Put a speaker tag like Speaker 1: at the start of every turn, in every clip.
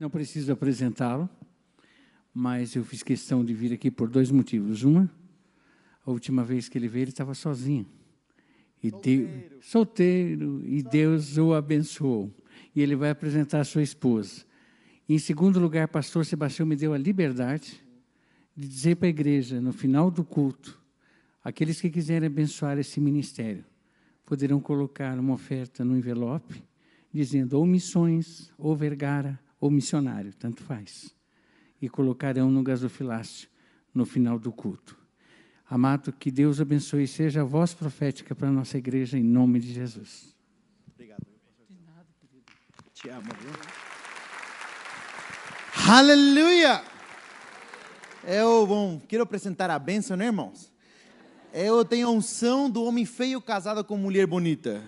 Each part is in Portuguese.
Speaker 1: Não preciso apresentá-lo, mas eu fiz questão de vir aqui por dois motivos. Uma, a última vez que ele veio, ele estava sozinho. E solteiro. Solteiro, e Deus o abençoou. E ele vai apresentar a sua esposa. Em segundo lugar, pastor Sebastião me deu a liberdade de dizer para a igreja, no final do culto, aqueles que quiserem abençoar esse ministério, poderão colocar uma oferta no envelope, dizendo ou missões, ou vergara, ou missionário, tanto faz. E colocarão no gasofilácio no final do culto. Amado, que Deus abençoe e seja a voz profética para a nossa igreja, em nome de Jesus. Obrigado. De nada,
Speaker 2: querido. Te amo, viu? Aleluia! Eu, bom, quero apresentar a bênção, né, irmãos? Eu tenho a unção do homem feio casado com mulher bonita.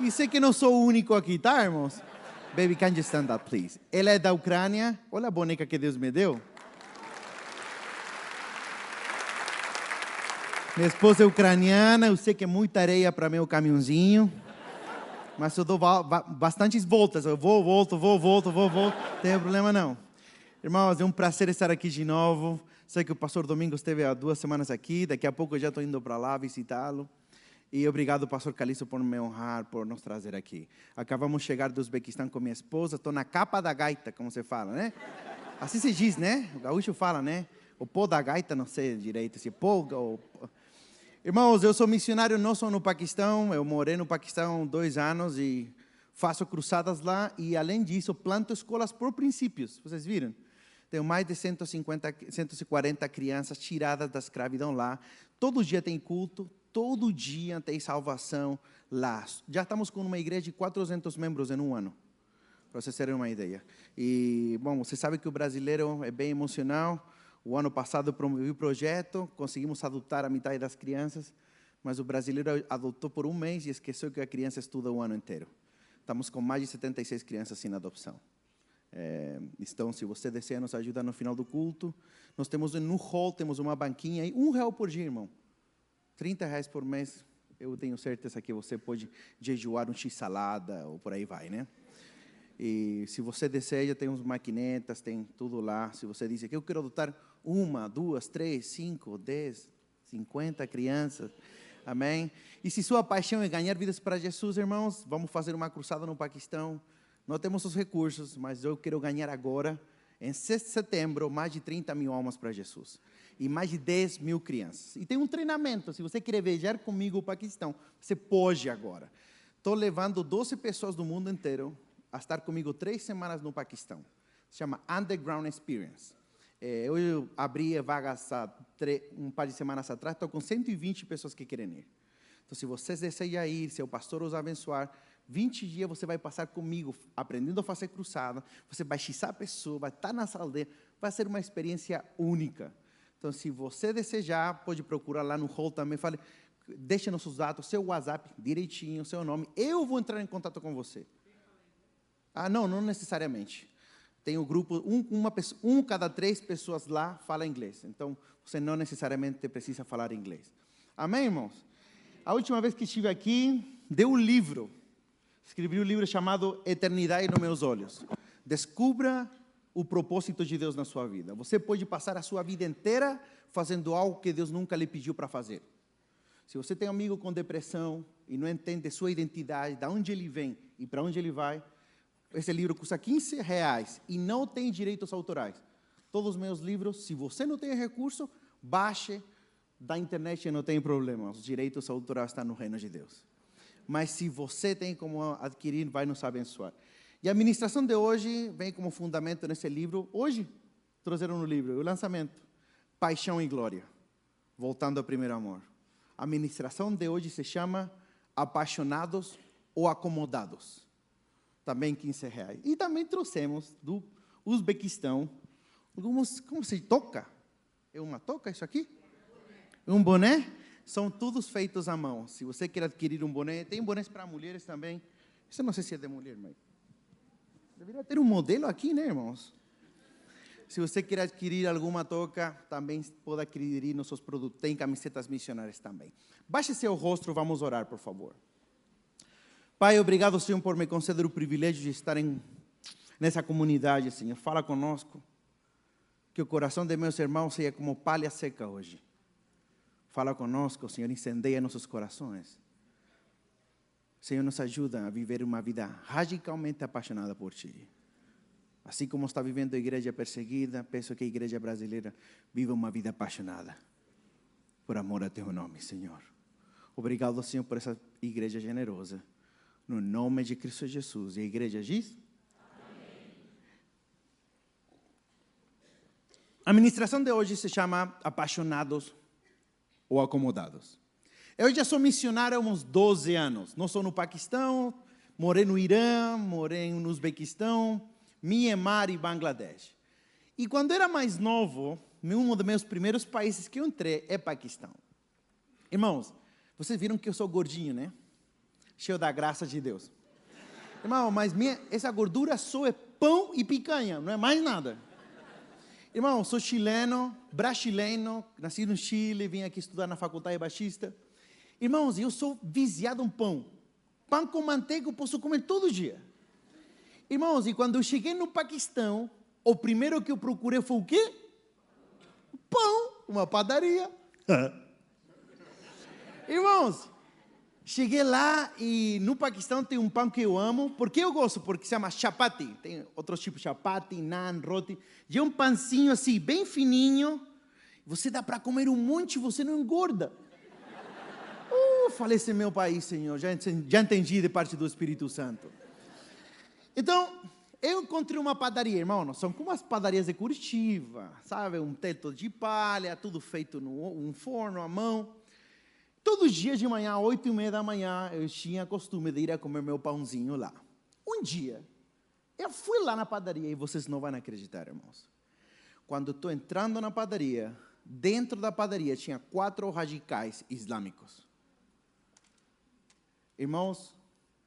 Speaker 2: E sei que não sou o único aqui, tá, irmãos? Baby, can you stand up, please? Ela é da Ucrânia. Olha a boneca que Deus me deu. Minha esposa é ucraniana. Eu sei que é muita areia para meu caminhãozinho. Mas eu dou bastantes voltas. Eu vou, volto, vou, volto, vou, volto. Não tem problema não. Irmãos, é um prazer estar aqui de novo. Sei que o pastor Domingos esteve há duas semanas aqui. Daqui a pouco eu já estou indo para lá visitá-lo. E obrigado, pastor Calixto, por me honrar, por nos trazer aqui. Acabamos de chegar do Uzbequistão com minha esposa, estou na capa da gaita, como você fala, né? Assim se diz, né? O gaúcho fala, né? O pó da gaita, não sei direito se pó ou... Irmãos, eu sou missionário não só no Paquistão, eu morei no Paquistão dois anos e faço cruzadas lá e, além disso, planto escolas por princípios. Vocês viram? Tenho mais de 150, 140 crianças tiradas da escravidão lá. Todo dia tem culto, todo dia tem salvação lá. Já estamos com uma igreja de 400 membros em um ano, para vocês terem uma ideia. E, bom, você sabe que o brasileiro é bem emocional. O ano passado promovi o projeto, conseguimos adotar a metade das crianças, mas o brasileiro adotou por um mês e esqueceu que a criança estuda o ano inteiro. Estamos com mais de 76 crianças sem adoção. É, então, se você deseja nos ajudar no final do culto, nós temos no hall, temos uma banquinha aí, um real por dia, irmão. 30 reais por mês, eu tenho certeza que você pode jejuar um x-salada ou por aí vai, né? E se você deseja, tem uns maquinetas, tem tudo lá. Se você diz que eu quero adotar uma, duas, três, cinco, dez, cinquenta crianças, amém? E se sua paixão é ganhar vidas para Jesus, irmãos, vamos fazer uma cruzada no Paquistão. Não temos os recursos, mas eu quero ganhar agora, em 6 de setembro, mais de 30 mil almas para Jesus e mais de 10 mil crianças. E tem um treinamento, se você quer viajar comigo o Paquistão, você pode agora. Estou levando 12 pessoas do mundo inteiro a estar comigo três semanas no Paquistão. Se chama Underground Experience. É, eu abri vagas há um par de semanas atrás, estou com 120 pessoas que querem ir. Então, se vocês desejam ir, se o pastor os abençoar, 20 dias você vai passar comigo, aprendendo a fazer cruzada, você vai xizar a pessoa, vai estar na sala dele, vai ser uma experiência única. Então, se você desejar, pode procurar lá no hall também. Fale, deixe nossos dados, seu WhatsApp direitinho, seu nome. Eu vou entrar em contato com você. Ah, não, não necessariamente. Tem um grupo, um, uma um cada três pessoas lá fala inglês. Então, você não necessariamente precisa falar inglês. Amém, irmãos? A última vez que estive aqui, deu um livro. Escrevi um livro chamado Eternidade nos Meus Olhos. Descubra o propósito de Deus na sua vida. Você pode passar a sua vida inteira fazendo algo que Deus nunca lhe pediu para fazer. Se você tem um amigo com depressão e não entende sua identidade, de onde ele vem e para onde ele vai, esse livro custa 15 reais e não tem direitos autorais. Todos os meus livros, se você não tem recurso, baixe da internet e não tem problema. Os direitos autorais estão no reino de Deus. Mas se você tem como adquirir, vai nos abençoar. E a ministração de hoje vem como fundamento nesse livro. Hoje trouxeram no livro o lançamento, Paixão e Glória, voltando ao primeiro amor. A ministração de hoje se chama Apaixonados ou Acomodados. Também 15 reais. E também trouxemos do Uzbequistão alguns, como se toca? É uma toca isso aqui? Um boné? São todos feitos à mão. Se você quer adquirir um boné, tem bonés para mulheres também. Isso não sei se é de mulher, mas Deveria ter um modelo aqui, né, irmãos? Se você quer adquirir alguma toca, também pode adquirir nossos produtos. Tem camisetas missionárias também. Baixe seu rosto, vamos orar, por favor. Pai, obrigado, Senhor, por me conceder o privilégio de estar em, nessa comunidade, Senhor. Fala conosco. Que o coração de meus irmãos seja como palha seca hoje. Fala conosco, Senhor, incendeia nossos corações. Senhor, nos ajuda a viver uma vida radicalmente apaixonada por Ti. Assim como está vivendo a igreja perseguida, peço que a igreja brasileira viva uma vida apaixonada por amor a Teu nome, Senhor. Obrigado, Senhor, por essa igreja generosa. No nome de Cristo Jesus. E a igreja diz? A ministração de hoje se chama Apaixonados ou Acomodados. Eu já sou missionário há uns 12 anos. Não sou no Paquistão, morei no Irã, morei no Uzbequistão, Myanmar e Bangladesh. E quando era mais novo, um dos meus primeiros países que eu entrei é Paquistão. Irmãos, vocês viram que eu sou gordinho, né? Cheio da graça de Deus. Irmão, mas minha, essa gordura só é pão e picanha, não é mais nada. Irmão, sou chileno, brasileiro, nasci no Chile, vim aqui estudar na faculdade baixista. Irmãos, eu sou viciado em pão. Pão com manteiga eu posso comer todo dia. Irmãos, e quando eu cheguei no Paquistão, o primeiro que eu procurei foi o quê? Pão, uma padaria. Irmãos, Cheguei lá e no Paquistão tem um pão que eu amo. Por que eu gosto? Porque se chama chapati. Tem outros tipos, chapati, naan, roti. E é um pancinho assim, bem fininho. Você dá para comer um monte e você não engorda. Uh, falei esse meu país, Senhor. Já, já entendi de parte do Espírito Santo. Então, eu encontrei uma padaria, irmão. São como as padarias de Curitiba, sabe? Um teto de palha, tudo feito no um forno à mão. Todos os dias de manhã, oito e meia da manhã, eu tinha costume de ir a comer meu pãozinho lá. Um dia, eu fui lá na padaria e vocês não vão acreditar, irmãos. Quando estou entrando na padaria, dentro da padaria tinha quatro radicais islâmicos. Irmãos,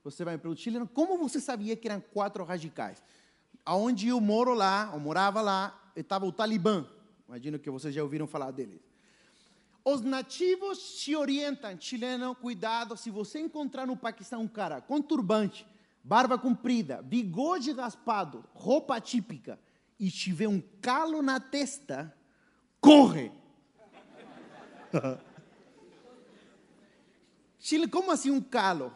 Speaker 2: você vai para o Chile, como você sabia que eram quatro radicais? Aonde eu moro lá, eu morava lá, estava o Talibã. Imagino que vocês já ouviram falar deles. Os nativos te orientam, chileno, cuidado, se você encontrar no Paquistão um cara com turbante, barba comprida, bigode raspado, roupa típica, e tiver um calo na testa, corre. Chile, como assim um calo?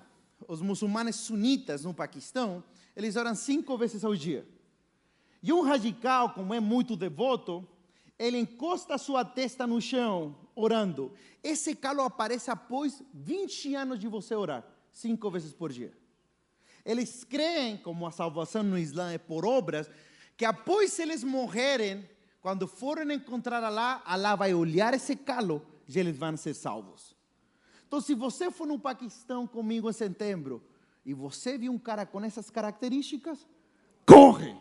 Speaker 2: Os muçulmanos sunitas no Paquistão, eles oram cinco vezes ao dia. E um radical, como é muito devoto, ele encosta sua testa no chão, orando. Esse calo aparece após 20 anos de você orar, cinco vezes por dia. Eles creem, como a salvação no Islã é por obras, que após eles morrerem, quando forem encontrar Allah, Allah vai olhar esse calo e eles vão ser salvos. Então, se você for no Paquistão comigo em setembro e você viu um cara com essas características, corre!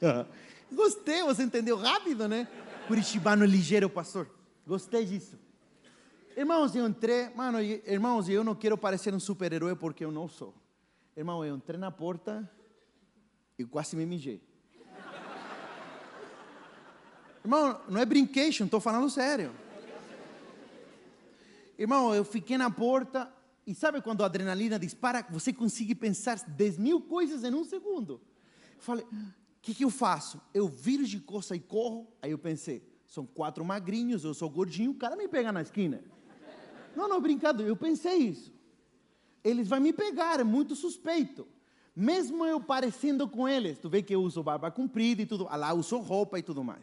Speaker 2: Gostei, você entendeu rápido, né? Curitibano ligeiro, pastor. Gostei disso. Irmãos, eu entrei, mano, irmãos, eu não quero parecer um super-herói porque eu não sou. Irmão, eu entrei na porta e quase me mijei. Irmão, não é brincation, estou falando sério. Irmão, eu fiquei na porta e sabe quando a adrenalina dispara, você consegue pensar 10 mil coisas em um segundo. falei, o que, que eu faço? Eu viro de costa e corro. Aí eu pensei, são quatro magrinhos, eu sou gordinho, o cara me pega na esquina. Não, não, brincando, eu pensei isso. Eles vão me pegar, é muito suspeito. Mesmo eu parecendo com eles, tu vê que eu uso barba comprida e tudo, ah lá uso roupa e tudo mais.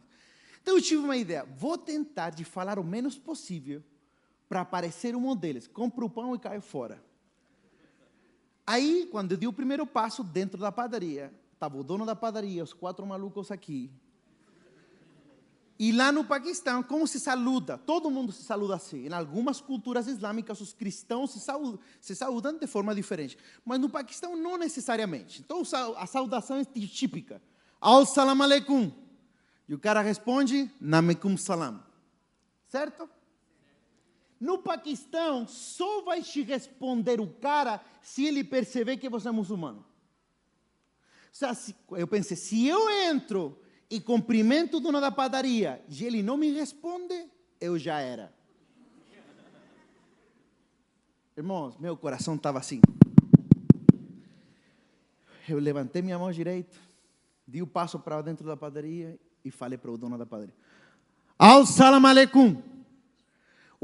Speaker 2: Então eu tive uma ideia, vou tentar de falar o menos possível para parecer um deles. Compro o pão e caio fora. Aí, quando eu dei o primeiro passo dentro da padaria, Estava o dono da padaria, os quatro malucos aqui. E lá no Paquistão, como se saluda? Todo mundo se saluda assim. Em algumas culturas islâmicas, os cristãos se saudam, se saudam de forma diferente. Mas no Paquistão, não necessariamente. Então, a saudação é típica. Al-salam aleikum. E o cara responde, namekum salam. Certo? No Paquistão, só vai te responder o cara se ele perceber que você é muçulmano. Eu pensei, se eu entro e cumprimento o dono da padaria e ele não me responde, eu já era. Irmãos, meu coração estava assim. eu levantei minha mão direita, dei o passo para dentro da padaria e falei para o dono da padaria: Al salam aleikum.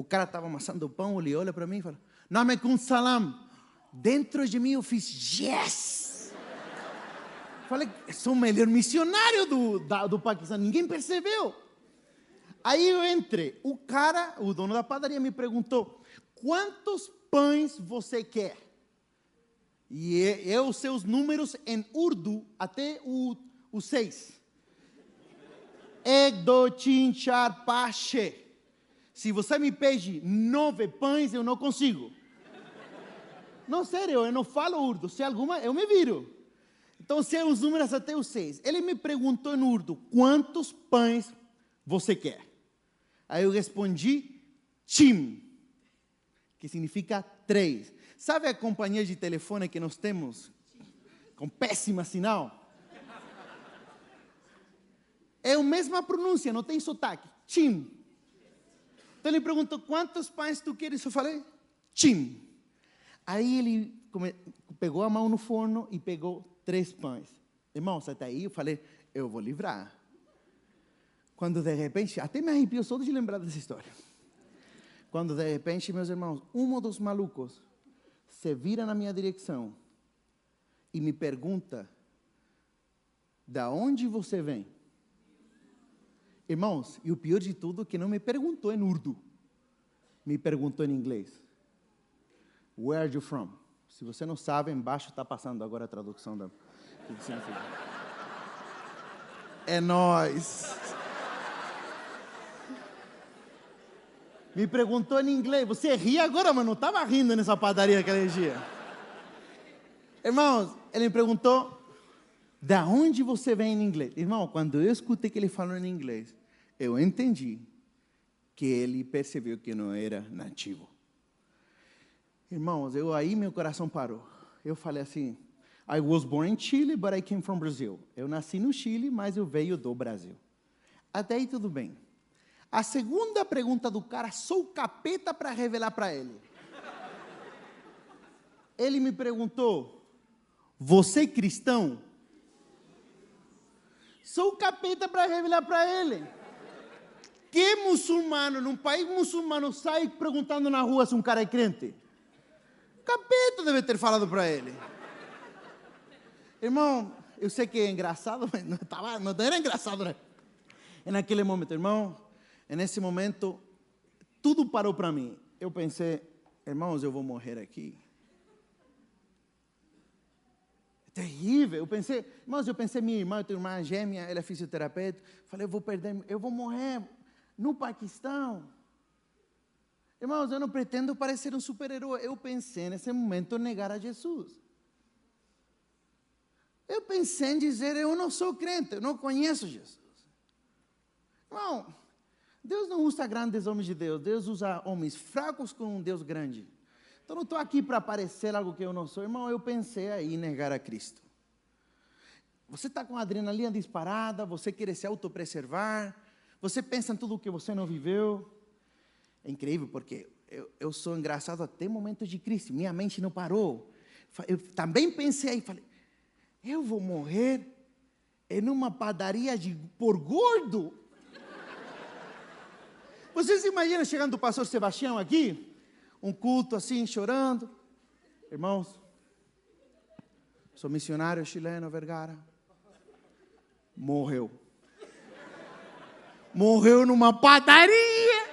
Speaker 2: O cara estava amassando o pão, ele olha para mim e fala: Namekum salam. Dentro de mim eu fiz yes. Falei, sou o melhor missionário do, da, do Paquistão, ninguém percebeu. Aí eu entrei, o cara, o dono da padaria me perguntou, quantos pães você quer? E eu sei os números em urdu até o, o seis. Ek, do, chin. Se você me pede nove pães, eu não consigo. Não, sério, eu não falo urdu. Se alguma, eu me viro. Então, sei os números até o seis. Ele me perguntou em urdu, quantos pães você quer? Aí eu respondi, chim, que significa três. Sabe a companhia de telefone que nós temos? Com péssima sinal? É a mesma pronúncia, não tem sotaque. Chim. Então ele perguntou: quantos pães tu queres? Eu falei: chim. Aí ele pegou a mão no forno e pegou três pães. Irmãos, até aí eu falei: eu vou livrar. Quando de repente, até me arrepio só de lembrar dessa história. Quando de repente, meus irmãos, um dos malucos se vira na minha direção e me pergunta: da onde você vem? Irmãos, e o pior de tudo é que não me perguntou em urdu, me perguntou em inglês. Where are you from? Se você não sabe, embaixo está passando agora a tradução da. É nós. Me perguntou em inglês. Você ri agora, mas não estava rindo nessa padaria aquele dia. Irmãos, ele me perguntou, da onde você vem em inglês? Irmão, quando eu escutei que ele falou em inglês, eu entendi que ele percebeu que não era nativo. Irmãos, eu aí meu coração parou. Eu falei assim, I was born in Chile, but I came from Brazil. Eu nasci no Chile, mas eu veio do Brasil. Até aí tudo bem. A segunda pergunta do cara, sou capeta para revelar para ele. Ele me perguntou: Você é Sou capeta para revelar para ele. Que muçulmano, num país muçulmano, sai perguntando na rua se um cara é crente? Capeta deve ter falado para ele. Irmão, eu sei que é engraçado, mas não, tava, não era engraçado, né? Naquele momento, irmão, nesse momento, tudo parou para mim. Eu pensei, irmãos, eu vou morrer aqui. É terrível. Eu pensei, irmãos, eu pensei, minha irmã, eu tenho irmã gêmea, ela é fisioterapeuta. Falei, eu vou perder, eu vou morrer no Paquistão. Irmãos, eu não pretendo parecer um super-herói. Eu pensei nesse momento negar a Jesus. Eu pensei em dizer, eu não sou crente, eu não conheço Jesus. Irmão, Deus não usa grandes homens de Deus, Deus usa homens fracos com um Deus grande. Então não estou aqui para parecer algo que eu não sou. Irmão, eu pensei aí em negar a Cristo. Você está com a adrenalina disparada, você quer se autopreservar, você pensa em tudo o que você não viveu. É incrível porque eu, eu sou engraçado até momentos de crise, minha mente não parou. Eu também pensei aí, falei, eu vou morrer em uma padaria de por gordo. Vocês imaginam chegando o pastor Sebastião aqui, um culto assim, chorando. Irmãos, sou missionário chileno, Vergara. Morreu. Morreu numa padaria.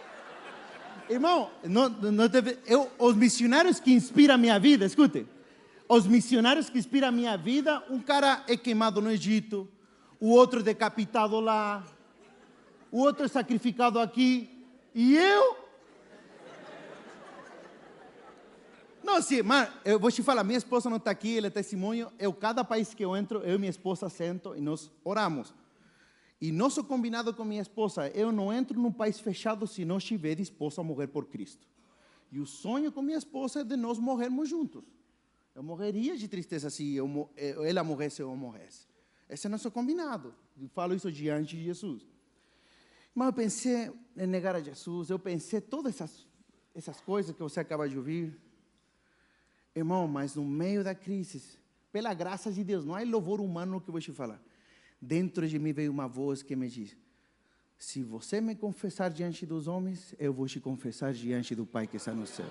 Speaker 2: Irmão, não, não teve, eu, os missionários que inspiram a minha vida, escute. Os missionários que inspiram a minha vida, um cara é queimado no Egito, o outro decapitado lá, o outro é sacrificado aqui, e eu? Não, assim, mas eu vou te falar, minha esposa não está aqui, ele é testemunho. Eu, cada país que eu entro, eu e minha esposa sento e nós oramos. E nosso combinado com minha esposa, eu não entro num país fechado se não estiver disposto a morrer por Cristo. E o sonho com minha esposa é de nós morrermos juntos. Eu morreria de tristeza se eu, ela morresse ou eu morresse. Esse é nosso combinado. Eu falo isso diante de Jesus. Mas eu pensei em negar a Jesus, eu pensei todas essas, essas coisas que você acaba de ouvir. Irmão, mas no meio da crise, Pela graça de Deus, não há louvor humano que eu vou te falar. Dentro de mim veio uma voz que me diz: Se você me confessar diante dos homens, eu vou te confessar diante do Pai que está no céu.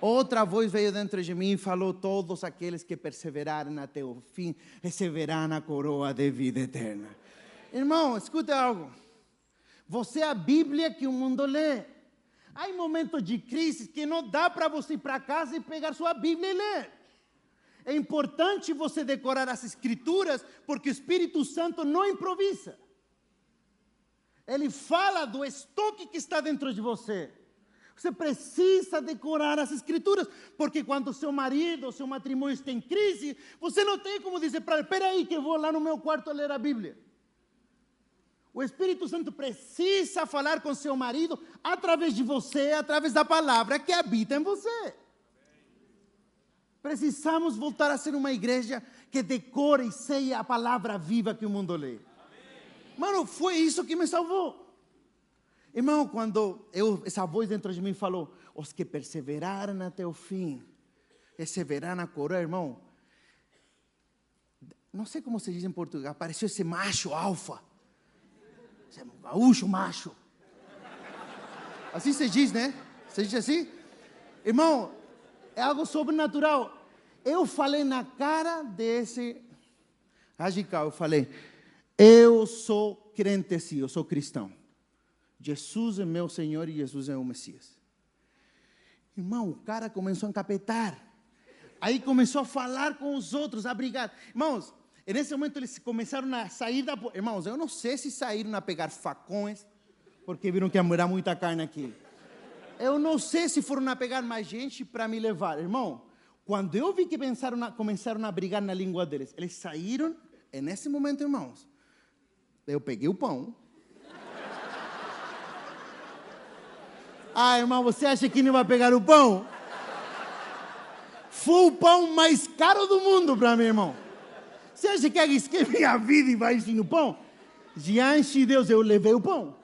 Speaker 2: Outra voz veio dentro de mim e falou: Todos aqueles que perseverarem até o fim receberão a coroa de vida eterna. Irmão, escuta algo. Você é a Bíblia que o mundo lê. Há momentos de crise que não dá para você ir para casa e pegar sua Bíblia e ler. É importante você decorar as Escrituras, porque o Espírito Santo não improvisa. Ele fala do estoque que está dentro de você. Você precisa decorar as escrituras, porque quando seu marido, seu matrimônio está em crise, você não tem como dizer para ele: peraí, que eu vou lá no meu quarto ler a Bíblia. O Espírito Santo precisa falar com seu marido através de você, através da palavra que habita em você. Precisamos voltar a ser uma igreja que decore e seja a palavra viva que o mundo lê. Mano, foi isso que me salvou. Irmão, quando eu, essa voz dentro de mim falou, os que perseveraram até o fim, receberão a coroa, irmão. Não sei como se diz em português, apareceu esse macho alfa você é gaúcho macho. Assim se diz, né? Você diz assim? Irmão, é algo sobrenatural. Eu falei na cara desse radical, eu falei, eu sou crente sim, eu sou cristão. Jesus é meu Senhor e Jesus é o Messias. Irmão, o cara começou a encapetar. Aí começou a falar com os outros, a brigar. Irmãos, e nesse momento eles começaram a sair da. Irmãos, eu não sei se saíram a pegar facões, porque viram que morar muita carne aqui. Eu não sei se foram a pegar mais gente para me levar. Irmão, quando eu vi que pensaram a, começaram a brigar na língua deles, eles saíram, e nesse momento, irmãos, eu peguei o pão. Ah, irmão, você acha que não vai pegar o pão? Foi o pão mais caro do mundo para mim, irmão. Você acha que arrisquei minha vida e vai ensinar o pão? Diante de Deus, eu levei o pão.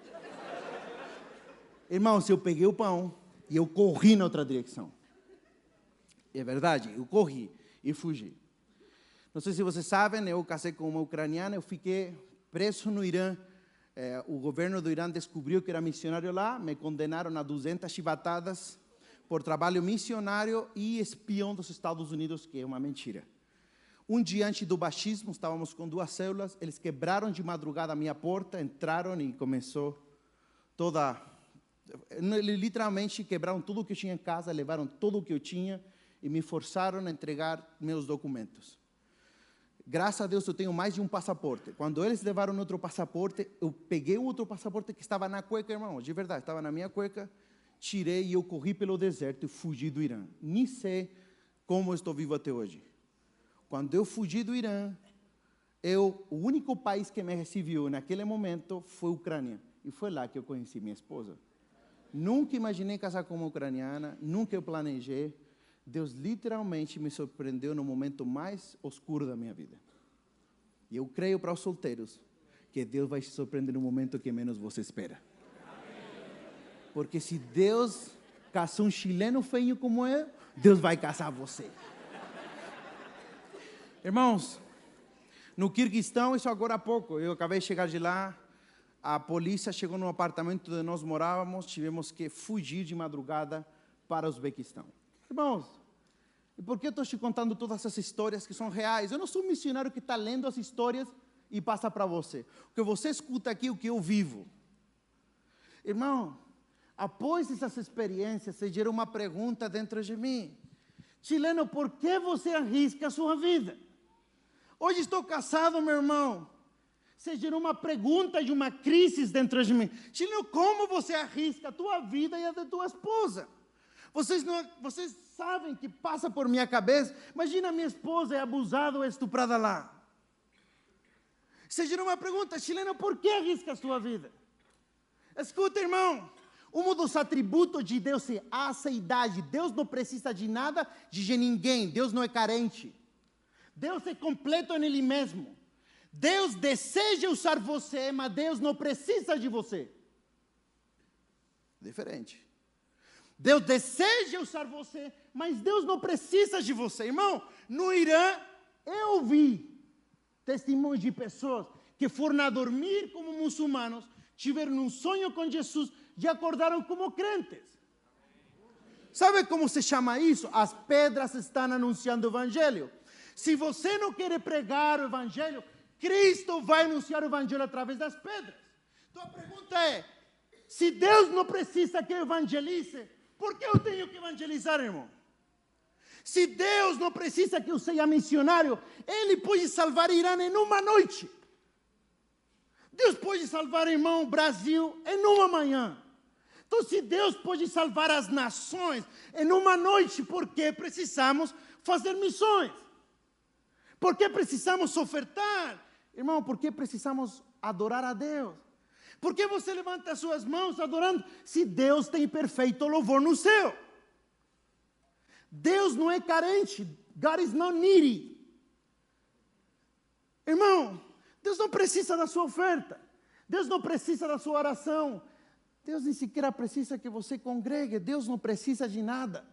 Speaker 2: Irmãos, eu peguei o pão e eu corri na outra direção. É verdade, eu corri e fugi. Não sei se vocês sabem, eu casei com uma ucraniana, eu fiquei preso no Irã. É, o governo do Irã descobriu que era missionário lá, me condenaram a 200 chibatadas por trabalho missionário e espião dos Estados Unidos, que é uma mentira. Um dia antes do baixismo, estávamos com duas células, eles quebraram de madrugada a minha porta, entraram e começou toda. Literalmente quebraram tudo que eu tinha em casa, levaram tudo que eu tinha e me forçaram a entregar meus documentos. Graças a Deus eu tenho mais de um passaporte. Quando eles levaram outro passaporte, eu peguei o outro passaporte que estava na cueca, irmão, de verdade, estava na minha cueca, tirei e eu corri pelo deserto e fugi do Irã. Nem sei como estou vivo até hoje. Quando eu fugi do Irã, eu, o único país que me recebeu naquele momento foi a Ucrânia. E foi lá que eu conheci minha esposa. Nunca imaginei casar com uma ucraniana, nunca eu planejei. Deus literalmente me surpreendeu no momento mais oscuro da minha vida. E eu creio para os solteiros que Deus vai te surpreender no momento que menos você espera. Porque se Deus caçou um chileno feio como eu, Deus vai caçar você. Irmãos, no Kirguistão, isso agora há pouco, eu acabei de chegar de lá, a polícia chegou no apartamento onde nós morávamos, tivemos que fugir de madrugada para o Uzbequistão. Irmãos, e por que eu estou te contando todas essas histórias que são reais? Eu não sou um missionário que está lendo as histórias e passa para você. O que você escuta aqui, o que eu vivo. Irmão, após essas experiências, se gerou uma pergunta dentro de mim. Chileno, por que você arrisca a sua vida? Hoje estou casado, meu irmão. Você gerou uma pergunta de uma crise dentro de mim. Chileno, como você arrisca a tua vida e a da tua esposa? Vocês, não, vocês sabem que passa por minha cabeça. Imagina minha esposa é abusada ou estuprada lá. Você gerou uma pergunta, chileno, por que arrisca a sua vida? Escuta, irmão. Um dos atributos de Deus é a aceidade. Deus não precisa de nada de ninguém. Deus não é carente. Deus é completo nele mesmo. Deus deseja usar você, mas Deus não precisa de você. Diferente. Deus deseja usar você, mas Deus não precisa de você. Irmão, no Irã, Eu vi testemunhos de pessoas que foram a dormir como muçulmanos, tiveram um sonho com Jesus e acordaram como crentes. Sabe como se chama isso? As pedras estão anunciando o evangelho. Se você não quer pregar o evangelho, Cristo vai anunciar o evangelho através das pedras. Então a pergunta é: se Deus não precisa que eu evangelize, por que eu tenho que evangelizar, irmão? Se Deus não precisa que eu seja missionário, Ele pode salvar Irã em uma noite. Deus pode salvar, irmão, Brasil em uma manhã. Então, se Deus pode salvar as nações em uma noite, por que precisamos fazer missões? Por que precisamos ofertar? Irmão, por que precisamos adorar a Deus? Por que você levanta as suas mãos adorando se Deus tem perfeito louvor no céu? Deus não é carente. God is not needy. Irmão, Deus não precisa da sua oferta. Deus não precisa da sua oração. Deus nem sequer precisa que você congregue. Deus não precisa de nada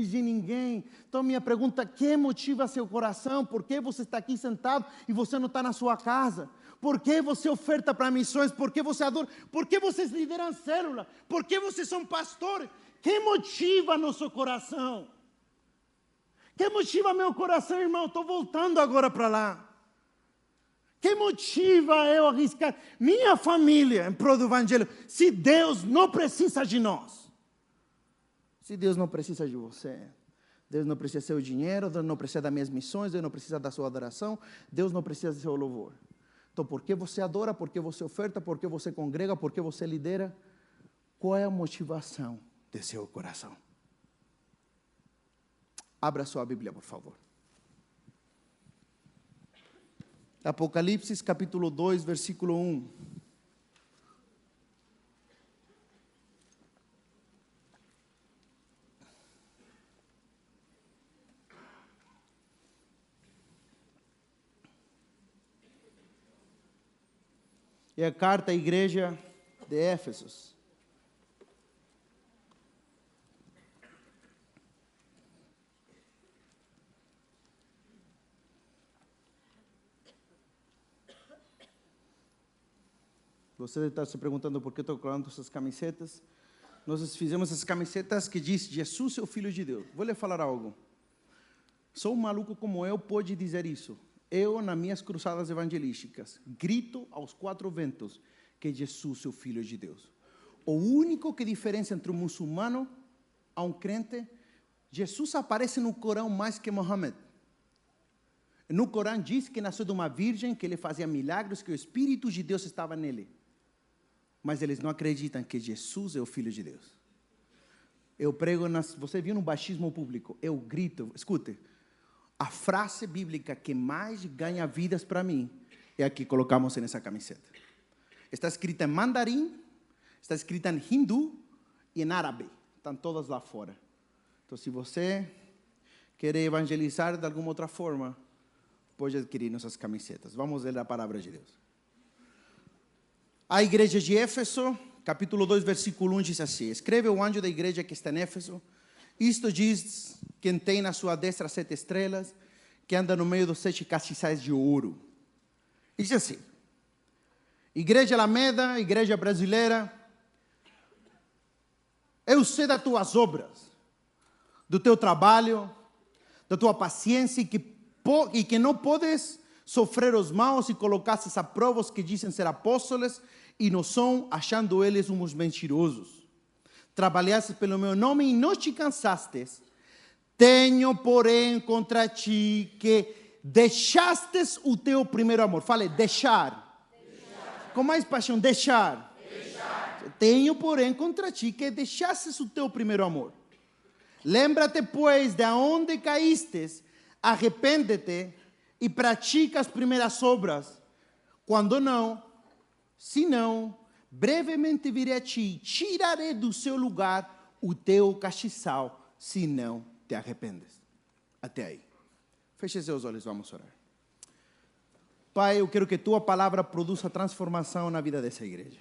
Speaker 2: e de ninguém. Então, minha pergunta: que motiva seu coração? Por que você está aqui sentado e você não está na sua casa? Por que você oferta para missões? Por que você adora? Por que vocês lideram célula? Por que vocês são pastores? Que motiva nosso coração? Que motiva meu coração, irmão? Estou voltando agora para lá. Que motiva eu arriscar minha família em prol do Evangelho se Deus não precisa de nós? Se Deus não precisa de você, Deus não precisa do seu dinheiro, Deus não precisa das minhas missões, Deus não precisa da sua adoração, Deus não precisa do seu louvor. Então, por que você adora, por que você oferta, por que você congrega, por que você lidera? Qual é a motivação de seu coração? Abra sua Bíblia, por favor. Apocalipse capítulo 2, versículo 1. É a carta à igreja de Éfesos. Você está se perguntando por que estou colando essas camisetas. Nós fizemos essas camisetas que diz Jesus é o Filho de Deus. Vou lhe falar algo. Sou um maluco como eu pode dizer isso. Eu, nas minhas cruzadas evangelísticas, grito aos quatro ventos que Jesus é o Filho de Deus. O único que diferencia entre um muçulmano a um crente, Jesus aparece no Corão mais que Mohammed. No Corão diz que nasceu de uma virgem, que ele fazia milagres, que o Espírito de Deus estava nele mas eles não acreditam que Jesus é o Filho de Deus. Eu prego, nas, você viu no baixismo público, eu grito, escute, a frase bíblica que mais ganha vidas para mim é a que colocamos nessa camiseta. Está escrita em mandarim, está escrita em hindu e em árabe. Estão todas lá fora. Então, se você quer evangelizar de alguma outra forma, pode adquirir nossas camisetas. Vamos ler a palavra de Deus. A igreja de Éfeso, capítulo 2, versículo 1 diz assim: Escreve o anjo da igreja que está em Éfeso. Isto diz quem tem na sua destra sete estrelas, que anda no meio dos sete castiçais de ouro. Diz assim: Igreja Alameda, igreja brasileira, eu sei das tuas obras, do teu trabalho, da tua paciência e que, e que não podes sofrer os maus e colocasses a prova os que dizem ser apóstolos e não são, achando eles uns mentirosos. Trabalhastes pelo meu nome e não te cansastes. Tenho, porém, contra ti que deixastes o teu primeiro amor. Fale, deixar. deixar. Com mais paixão, deixar. deixar. Tenho, porém, contra ti que deixastes o teu primeiro amor. Lembra-te, pois, de onde caístes, arrepende-te e pratica as primeiras obras. Quando não, se não, brevemente virei a ti, tirarei do seu lugar o teu castiçal, se não te arrependes. Até aí. Feche seus olhos, vamos orar. Pai, eu quero que tua palavra produza transformação na vida dessa igreja.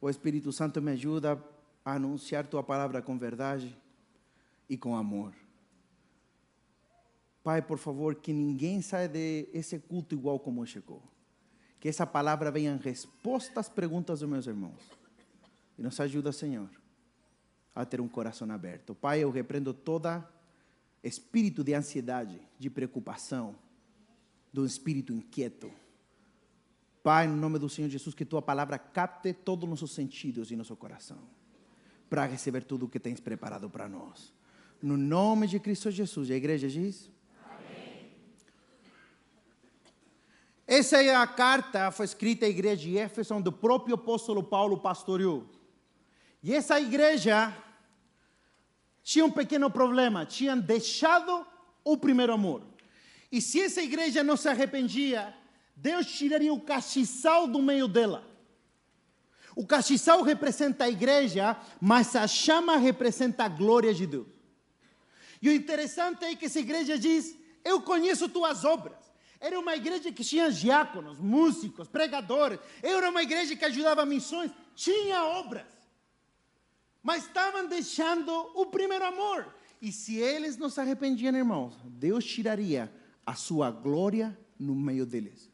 Speaker 2: O Espírito Santo me ajuda a anunciar tua palavra com verdade e com amor. Pai, por favor, que ninguém saia de esse culto igual como chegou. Que essa palavra venha em resposta às perguntas dos meus irmãos. E nos ajuda, Senhor, a ter um coração aberto. Pai, eu repreendo toda espírito de ansiedade, de preocupação, do espírito inquieto. Pai, no nome do Senhor Jesus, que tua palavra capte todos os nossos sentidos e nosso coração, para receber tudo o que tens preparado para nós. No nome de Cristo Jesus, a igreja diz. Essa é a carta, foi escrita à igreja de Éfeso, onde o próprio apóstolo Paulo pastoreou. E essa igreja tinha um pequeno problema, tinham deixado o primeiro amor. E se essa igreja não se arrependia, Deus tiraria o castiçal do meio dela. O castiçal representa a igreja, mas a chama representa a glória de Deus. E o interessante é que essa igreja diz: Eu conheço tuas obras. Era uma igreja que tinha diáconos, músicos, pregadores. Era uma igreja que ajudava missões. Tinha obras. Mas estavam deixando o primeiro amor. E se eles não se arrependiam, irmãos, Deus tiraria a sua glória no meio deles.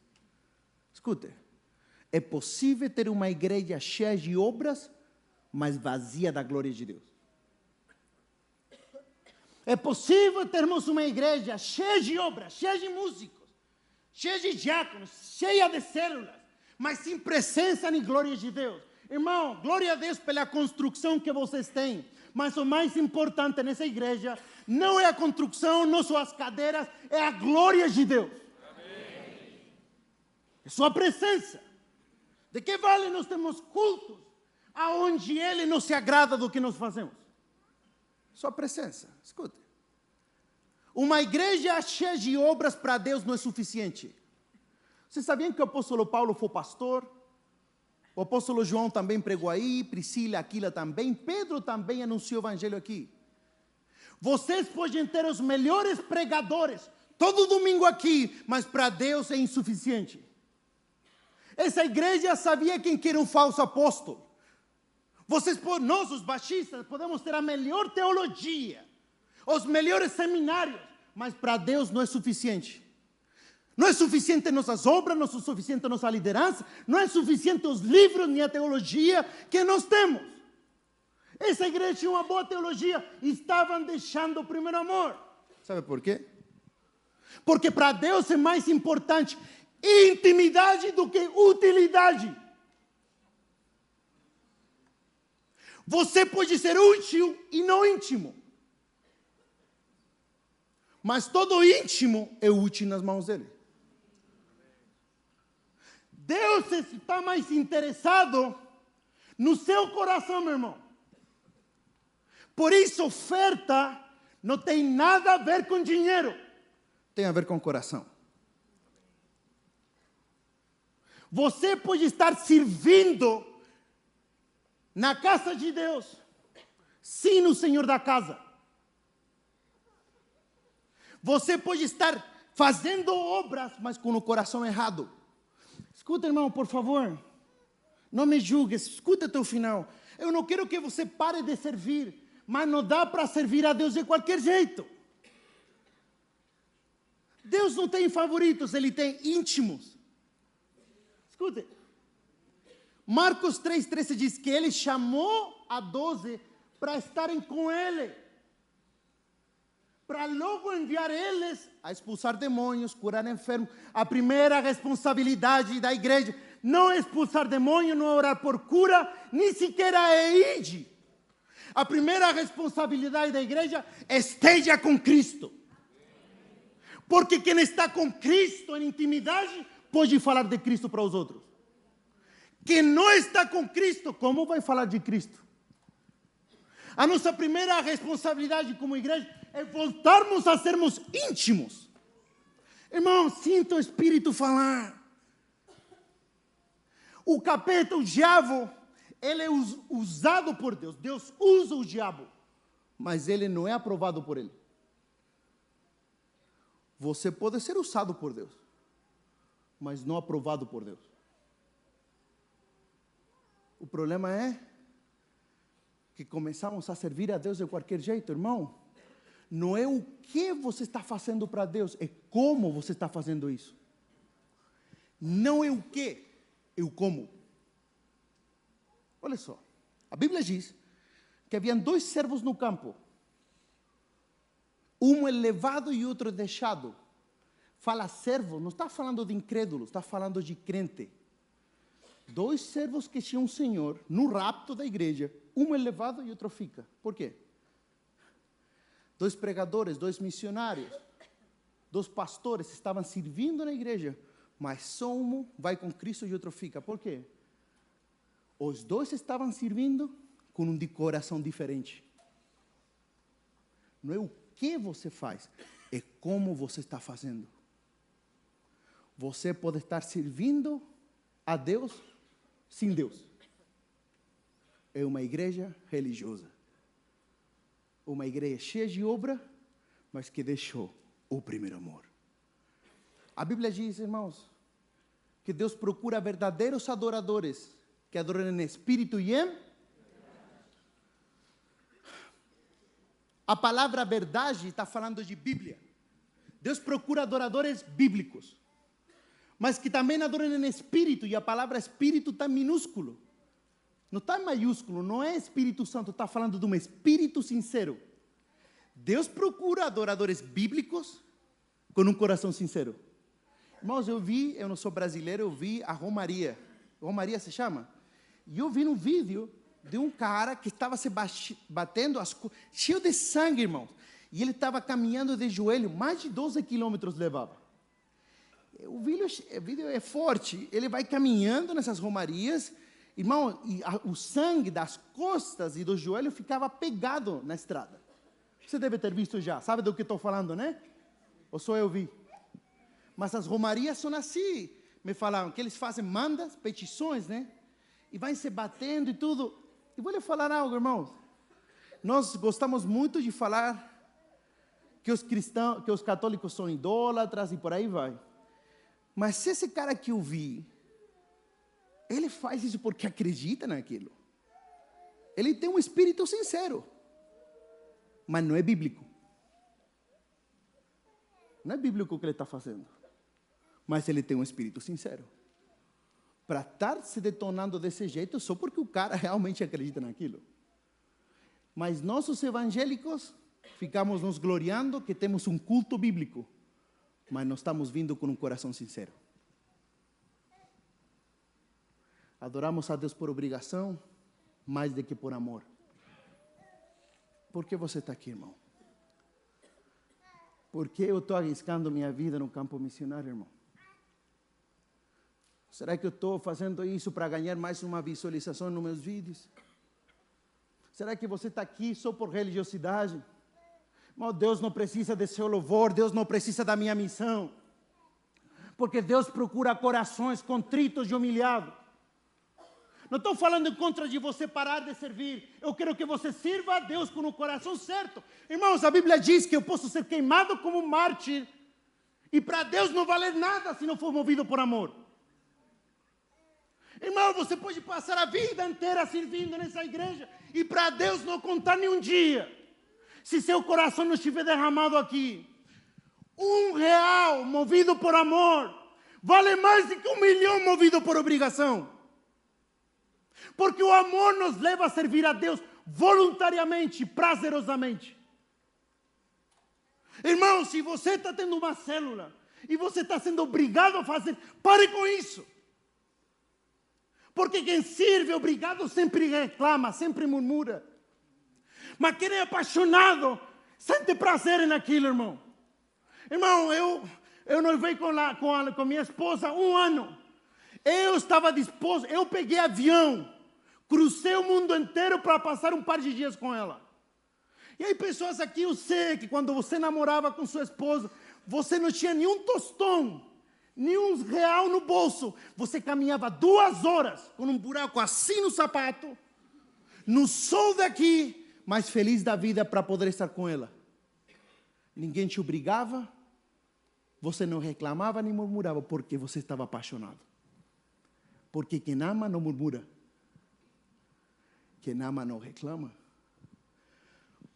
Speaker 2: Escute, é possível ter uma igreja cheia de obras, mas vazia da glória de Deus. É possível termos uma igreja cheia de obras, cheia de músicos cheia de diáconos, cheia de células, mas sem presença nem glória de Deus. Irmão, glória a Deus pela construção que vocês têm. Mas o mais importante nessa igreja não é a construção, não são as cadeiras, é a glória de Deus. Amém. É sua presença. De que vale nós temos cultos aonde Ele não se agrada do que nós fazemos? Sua presença. Escute. Uma igreja cheia de obras para Deus não é suficiente. Vocês sabiam que o apóstolo Paulo foi pastor? O apóstolo João também pregou aí, Priscila, Aquila também, Pedro também anunciou o evangelho aqui. Vocês podem ter os melhores pregadores todo domingo aqui, mas para Deus é insuficiente. Essa igreja sabia quem que era um falso apóstolo. Vocês, nós, os baixistas, podemos ter a melhor teologia, os melhores seminários, mas para Deus não é suficiente. Não é suficiente nossas obras, não é suficiente nossa liderança, não é suficiente os livros nem a teologia que nós temos. Essa igreja tinha uma boa teologia, estavam deixando o primeiro amor. Sabe por quê? Porque para Deus é mais importante intimidade do que utilidade. Você pode ser útil e não íntimo. Mas todo íntimo é útil nas mãos dele. Deus está mais interessado no seu coração, meu irmão. Por isso, oferta não tem nada a ver com dinheiro, tem a ver com coração. Você pode estar servindo na casa de Deus, sim, no Senhor da casa. Você pode estar fazendo obras, mas com o coração errado. Escuta, irmão, por favor. Não me julgue, escuta até o final. Eu não quero que você pare de servir, mas não dá para servir a Deus de qualquer jeito. Deus não tem favoritos, ele tem íntimos. Escute. Marcos 3,13 diz que ele chamou a doze para estarem com ele para logo enviar eles a expulsar demônios, curar enfermos. A primeira responsabilidade da igreja não é expulsar demônio, não orar por cura, nem sequer é ir. A primeira responsabilidade da igreja esteja com Cristo. Porque quem está com Cristo em intimidade pode falar de Cristo para os outros. Quem não está com Cristo, como vai falar de Cristo? A nossa primeira responsabilidade como igreja é voltarmos a sermos íntimos. Irmão, sinta o Espírito falar. O capeta, o diabo, ele é usado por Deus. Deus usa o diabo, mas ele não é aprovado por ele. Você pode ser usado por Deus, mas não aprovado por Deus. O problema é que começamos a servir a Deus de qualquer jeito, irmão. Não é o que você está fazendo para Deus, é como você está fazendo isso. Não é o que, é o como. Olha só, a Bíblia diz que haviam dois servos no campo, um é levado e outro é deixado. Fala servo, não está falando de incrédulo, está falando de crente. Dois servos que tinham um senhor no rapto da igreja, um é levado e outro fica. Por quê? Dois pregadores, dois missionários, dois pastores estavam servindo na igreja, mas só um vai com Cristo e outro fica. Por quê? Os dois estavam servindo com um de coração diferente. Não é o que você faz, é como você está fazendo. Você pode estar servindo a Deus sem Deus. É uma igreja religiosa. Uma igreja cheia de obra, mas que deixou o primeiro amor. A Bíblia diz, irmãos, que Deus procura verdadeiros adoradores que adoram em espírito e em A palavra verdade está falando de Bíblia. Deus procura adoradores bíblicos, mas que também adoram em espírito, e a palavra espírito está minúsculo. Não está em maiúsculo, não é Espírito Santo, está falando de um espírito sincero. Deus procura adoradores bíblicos com um coração sincero. Irmãos, eu vi, eu não sou brasileiro, eu vi a Romaria. Romaria se chama? E eu vi no vídeo de um cara que estava se batendo, as, cheio de sangue, irmão. E ele estava caminhando de joelho, mais de 12 quilômetros levava. O vídeo, o vídeo é forte. Ele vai caminhando nessas romarias, irmão, a, o sangue das costas e do joelho ficava pegado na estrada. Você deve ter visto já, sabe do que estou falando, né? Ou só eu vi? Mas as romarias são assim. Me falaram que eles fazem mandas, petições, né? E vai se batendo e tudo. E vou lhe falar algo, irmãos. Nós gostamos muito de falar que os cristãos, que os católicos são idólatras e por aí vai. Mas se esse cara que eu vi, faz isso porque acredita naquilo. Ele tem um espírito sincero, mas não é bíblico. Não é bíblico o que ele está fazendo, mas ele tem um espírito sincero para estar se detonando desse jeito só porque o cara realmente acredita naquilo. Mas nós, os evangélicos, ficamos nos gloriando que temos um culto bíblico, mas não estamos vindo com um coração sincero. Adoramos a Deus por obrigação, mais do que por amor. Por que você está aqui, irmão? Por que eu estou arriscando minha vida no campo missionário, irmão? Será que eu estou fazendo isso para ganhar mais uma visualização nos meus vídeos? Será que você está aqui só por religiosidade? Mas Deus não precisa de seu louvor, Deus não precisa da minha missão. Porque Deus procura corações contritos e humilhados. Não estou falando em contra de você parar de servir. Eu quero que você sirva a Deus com o coração certo. Irmãos, a Bíblia diz que eu posso ser queimado como mártir. E para Deus não valer nada se não for movido por amor. Irmão, você pode passar a vida inteira servindo nessa igreja e para Deus não contar nenhum dia. Se seu coração não estiver derramado aqui, um real movido por amor vale mais do que um milhão movido por obrigação. Porque o amor nos leva a servir a Deus voluntariamente, prazerosamente. Irmão, se você está tendo uma célula e você está sendo obrigado a fazer, pare com isso. Porque quem serve obrigado sempre reclama, sempre murmura. Mas quem é apaixonado sente prazer naquilo, irmão. Irmão, eu, eu noivei com, a, com, a, com minha esposa um ano. Eu estava disposto, eu peguei avião, cruzei o mundo inteiro para passar um par de dias com ela. E aí, pessoas aqui, eu sei que quando você namorava com sua esposa, você não tinha nenhum tostão nenhum real no bolso. Você caminhava duas horas com um buraco assim no sapato, no sol daqui, mais feliz da vida para poder estar com ela. Ninguém te obrigava, você não reclamava nem murmurava, porque você estava apaixonado. Porque quem ama não murmura, quem ama não reclama.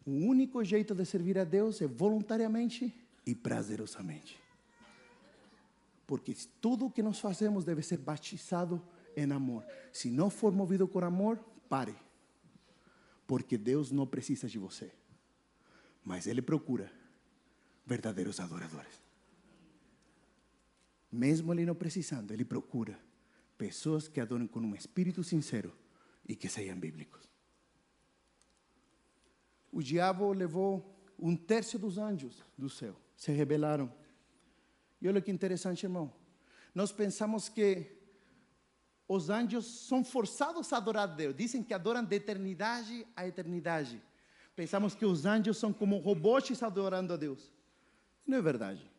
Speaker 2: O único jeito de servir a Deus é voluntariamente e prazerosamente. Porque tudo o que nós fazemos deve ser batizado em amor. Se não for movido com amor, pare. Porque Deus não precisa de você. Mas Ele procura verdadeiros adoradores. Mesmo Ele não precisando, Ele procura pessoas que adorem com um espírito sincero e que sejam bíblicos. O diabo levou um terço dos anjos do céu, se rebelaram. E olha que interessante, irmão. Nós pensamos que os anjos são forçados a adorar a Deus. Dizem que adoram de eternidade a eternidade. Pensamos que os anjos são como robôs adorando a Deus. Não é verdade.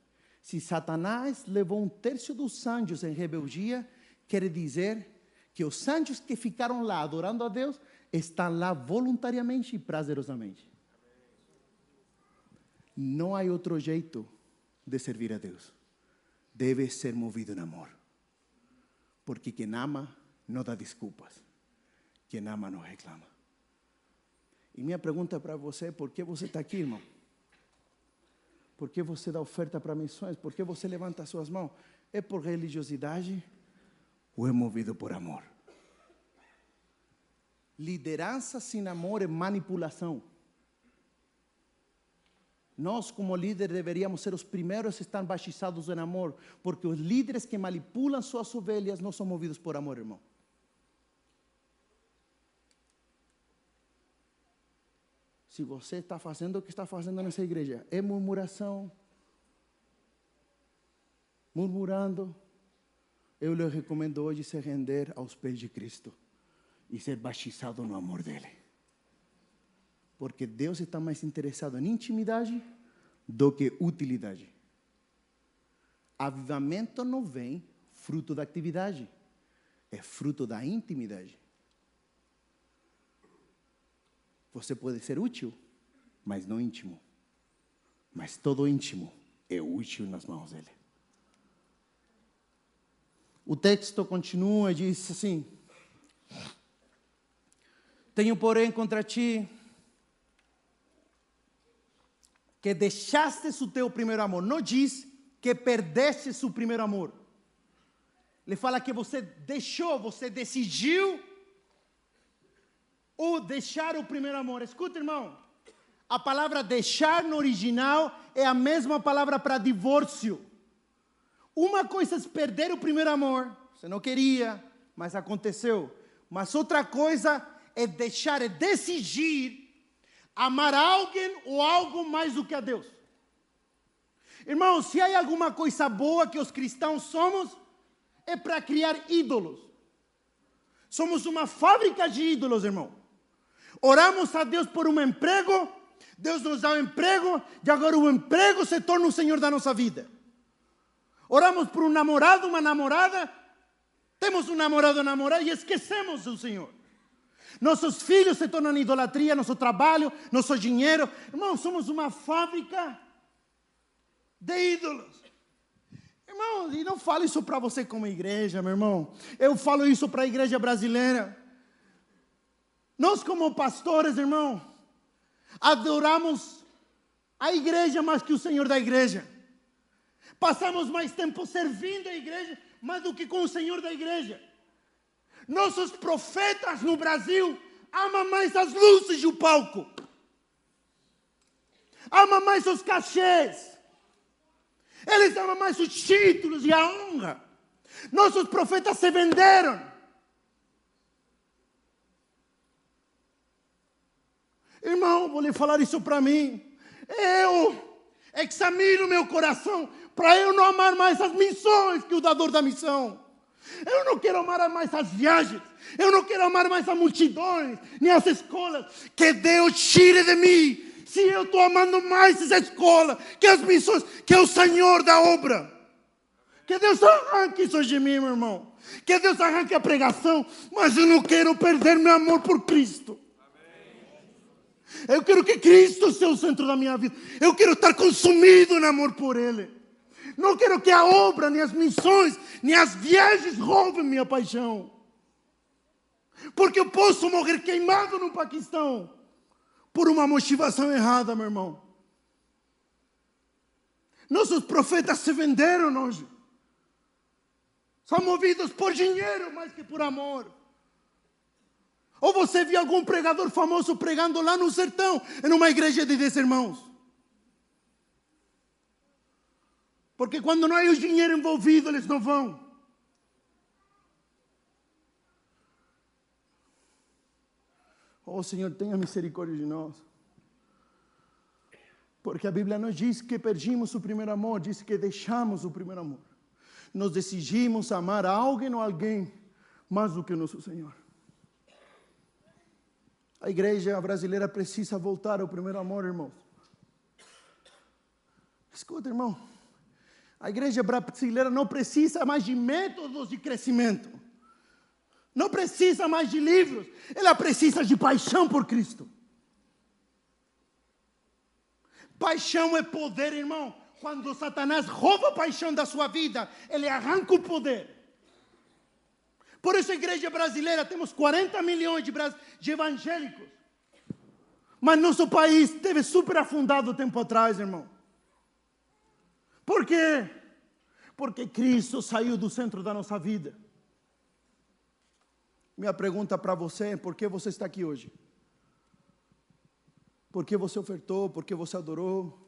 Speaker 2: Se Satanás levou um terço dos anjos em rebeldia, quer dizer que os anjos que ficaram lá adorando a Deus estão lá voluntariamente e prazerosamente. Não há outro jeito de servir a Deus. Deve ser movido em amor. Porque quem ama não dá desculpas. Quem ama não reclama. E minha pergunta para você é: por que você está aqui, irmão? Por que você dá oferta para missões? Por que você levanta as suas mãos? É por religiosidade ou é movido por amor? Liderança sem amor é manipulação. Nós, como líderes, deveríamos ser os primeiros a estar batizados em amor, porque os líderes que manipulam suas ovelhas não são movidos por amor, irmão. Se você está fazendo o que está fazendo nessa igreja, é murmuração, murmurando, eu lhe recomendo hoje se render aos pés de Cristo e ser batizado no amor dele. Porque Deus está mais interessado em intimidade do que utilidade. Avivamento não vem fruto da atividade, é fruto da intimidade. Você pode ser útil, mas não íntimo. Mas todo íntimo é útil nas mãos dele. O texto continua e diz assim: Tenho, porém, contra ti que deixaste o teu primeiro amor. Não diz que perdeste o primeiro amor. Ele fala que você deixou, você decidiu o deixar o primeiro amor. Escuta, irmão. A palavra deixar no original é a mesma palavra para divórcio. Uma coisa é perder o primeiro amor, você não queria, mas aconteceu. Mas outra coisa é deixar, é decidir amar alguém ou algo mais do que a Deus. Irmão, se há alguma coisa boa que os cristãos somos, é para criar ídolos. Somos uma fábrica de ídolos, irmão. Oramos a Deus por um emprego, Deus nos dá um emprego, e agora o emprego se torna o Senhor da nossa vida. Oramos por um namorado, uma namorada, temos um namorado namorada e esquecemos do Senhor. Nossos filhos se tornam idolatria, nosso trabalho, nosso dinheiro. Irmão, somos uma fábrica de ídolos. Irmão, e não falo isso para você como igreja, meu irmão. Eu falo isso para a igreja brasileira. Nós, como pastores, irmão, adoramos a igreja mais que o Senhor da igreja. Passamos mais tempo servindo a igreja mais do que com o Senhor da igreja. Nossos profetas no Brasil amam mais as luzes do palco, amam mais os cachês, eles amam mais os títulos e a honra. Nossos profetas se venderam. Irmão, vou lhe falar isso para mim. Eu examino meu coração para eu não amar mais as missões que o dador da missão. Eu não quero amar mais as viagens. Eu não quero amar mais as multidões, nem as escolas. Que Deus tire de mim. Se eu estou amando mais essa escola, que as missões, que é o Senhor da obra. Que Deus arranque isso de mim, meu irmão. Que Deus arranque a pregação, mas eu não quero perder meu amor por Cristo. Eu quero que Cristo seja o centro da minha vida. Eu quero estar consumido no amor por Ele. Não quero que a obra, nem as missões, nem as viagens roubem minha paixão. Porque eu posso morrer queimado no Paquistão. por uma motivação errada, meu irmão. Nossos profetas se venderam hoje. São movidos por dinheiro mais que por amor. Ou você viu algum pregador famoso pregando lá no sertão, em uma igreja de 10 irmãos? Porque quando não há o dinheiro envolvido, eles não vão. Oh Senhor, tenha misericórdia de nós. Porque a Bíblia não diz que perdimos o primeiro amor, diz que deixamos o primeiro amor. Nós decidimos amar alguém ou alguém mais do que o nosso Senhor. A igreja brasileira precisa voltar ao primeiro amor, irmãos. Escuta, irmão. A igreja brasileira não precisa mais de métodos de crescimento. Não precisa mais de livros. Ela precisa de paixão por Cristo. Paixão é poder, irmão. Quando Satanás rouba a paixão da sua vida, ele arranca o poder. Por isso, a igreja brasileira, temos 40 milhões de, de evangélicos. Mas nosso país esteve super afundado tempo atrás, irmão. Por quê? Porque Cristo saiu do centro da nossa vida. Minha pergunta para você é: por que você está aqui hoje? Por que você ofertou? Por que você adorou?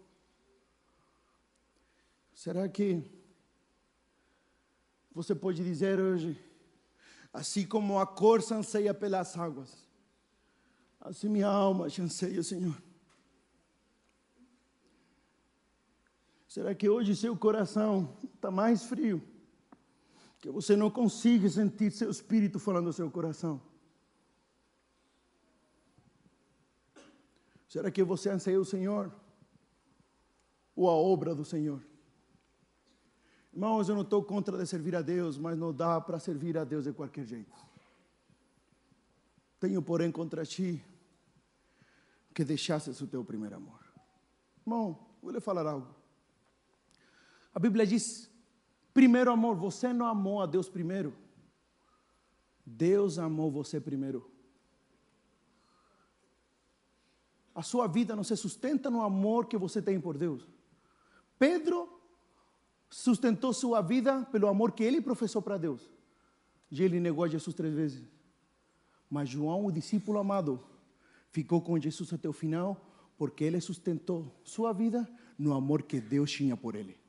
Speaker 2: Será que você pode dizer hoje, assim como a cor anseia pelas águas, assim minha alma anseia, Senhor? Será que hoje seu coração está mais frio? Que você não consiga sentir seu espírito falando no seu coração? Será que você anseia o Senhor? Ou a obra do Senhor? Irmãos, eu não estou contra de servir a Deus, mas não dá para servir a Deus de qualquer jeito. Tenho, porém, contra ti que deixasses o teu primeiro amor. Irmão, vou lhe falar algo. A Bíblia diz: primeiro amor, você não amou a Deus primeiro. Deus amou você primeiro. A sua vida não se sustenta no amor que você tem por Deus. Pedro sustentou sua vida pelo amor que ele professou para Deus. E ele negou a Jesus três vezes. Mas João, o discípulo amado, ficou com Jesus até o final, porque ele sustentou sua vida no amor que Deus tinha por ele.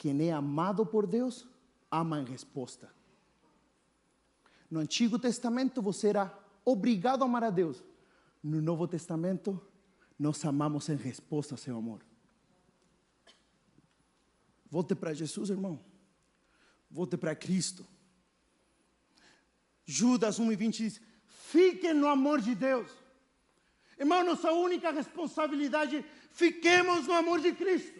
Speaker 2: Quem é amado por Deus, ama em resposta. No Antigo Testamento você era obrigado a amar a Deus. No Novo Testamento, nós amamos em resposta ao seu amor. Volte para Jesus, irmão. Volte para Cristo. Judas 1 e 20 diz: Fiquem no amor de Deus. Irmão, nossa única responsabilidade, fiquemos no amor de Cristo.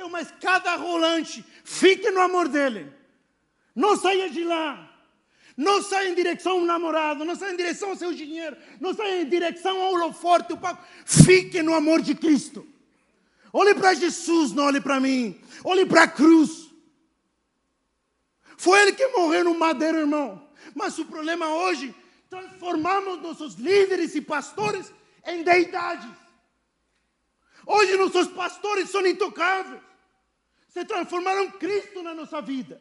Speaker 2: É uma escada rolante. Fique no amor dele. Não saia de lá. Não saia em direção ao namorado, não saia em direção ao seu dinheiro, não saia em direção ao holoforte, o palco. Fique no amor de Cristo. Olhe para Jesus, não olhe para mim. Olhe para a cruz. Foi ele que morreu no madeiro, irmão. Mas o problema hoje, transformamos nossos líderes e pastores em deidades. Hoje nossos pastores são intocáveis. Se transformaram Cristo na nossa vida.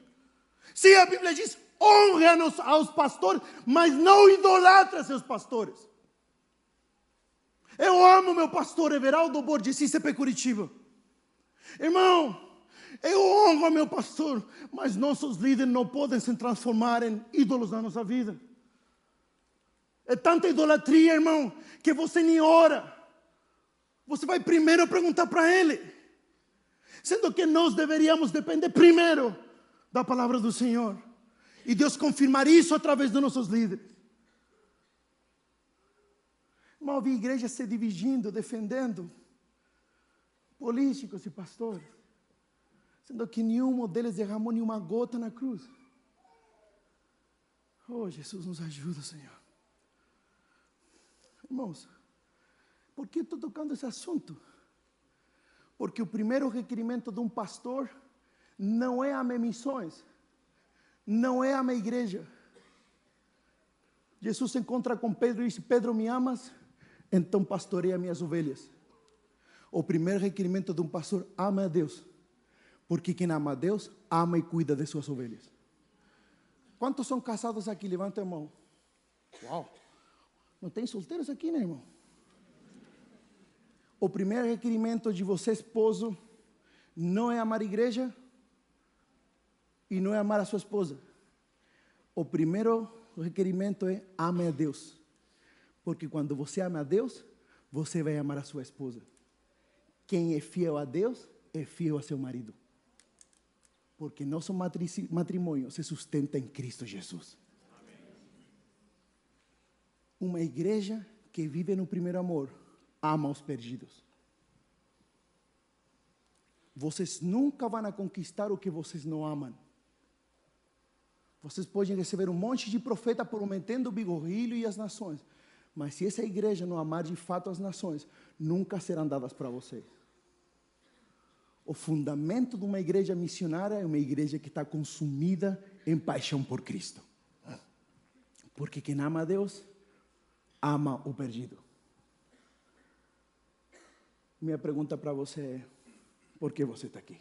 Speaker 2: Se a Bíblia diz, honre aos pastores, mas não idolatra seus pastores. Eu amo meu pastor Everaldo Borges, CP Curitiba. Irmão, eu honro meu pastor, mas nossos líderes não podem se transformar em ídolos na nossa vida. É tanta idolatria, irmão, que você nem ora. Você vai primeiro perguntar para ele. Sendo que nós deveríamos depender primeiro da palavra do Senhor. E Deus confirmar isso através dos nossos líderes. Irmão, vi igreja se dividindo, defendendo políticos e pastores, sendo que nenhum deles derramou nenhuma gota na cruz. Oh, Jesus nos ajuda, Senhor. Irmãos, por que estou tocando esse assunto? Porque o primeiro requerimento de um pastor não é amar missões, não é a minha igreja. Jesus se encontra com Pedro e diz: Pedro, me amas? Então pastoreia minhas ovelhas. O primeiro requerimento de um pastor: ama a Deus. Porque quem ama a Deus, ama e cuida de suas ovelhas. Quantos são casados aqui? Levanta a mão. Uau! Não tem solteiros aqui, né, irmão? O primeiro requerimento de você, esposo, não é amar a igreja e não é amar a sua esposa. O primeiro requerimento é ame a Deus. Porque quando você ama a Deus, você vai amar a sua esposa. Quem é fiel a Deus é fiel a seu marido. Porque nosso matrimônio se sustenta em Cristo Jesus. Uma igreja que vive no primeiro amor ama os perdidos. Vocês nunca vão conquistar o que vocês não amam. Vocês podem receber um monte de profeta prometendo o bigorrilho e as nações. Mas se essa igreja não amar de fato as nações, nunca serão dadas para vocês. O fundamento de uma igreja missionária é uma igreja que está consumida em paixão por Cristo. Porque quem ama a Deus, ama o perdido. Minha pergunta para você é: por que você está aqui?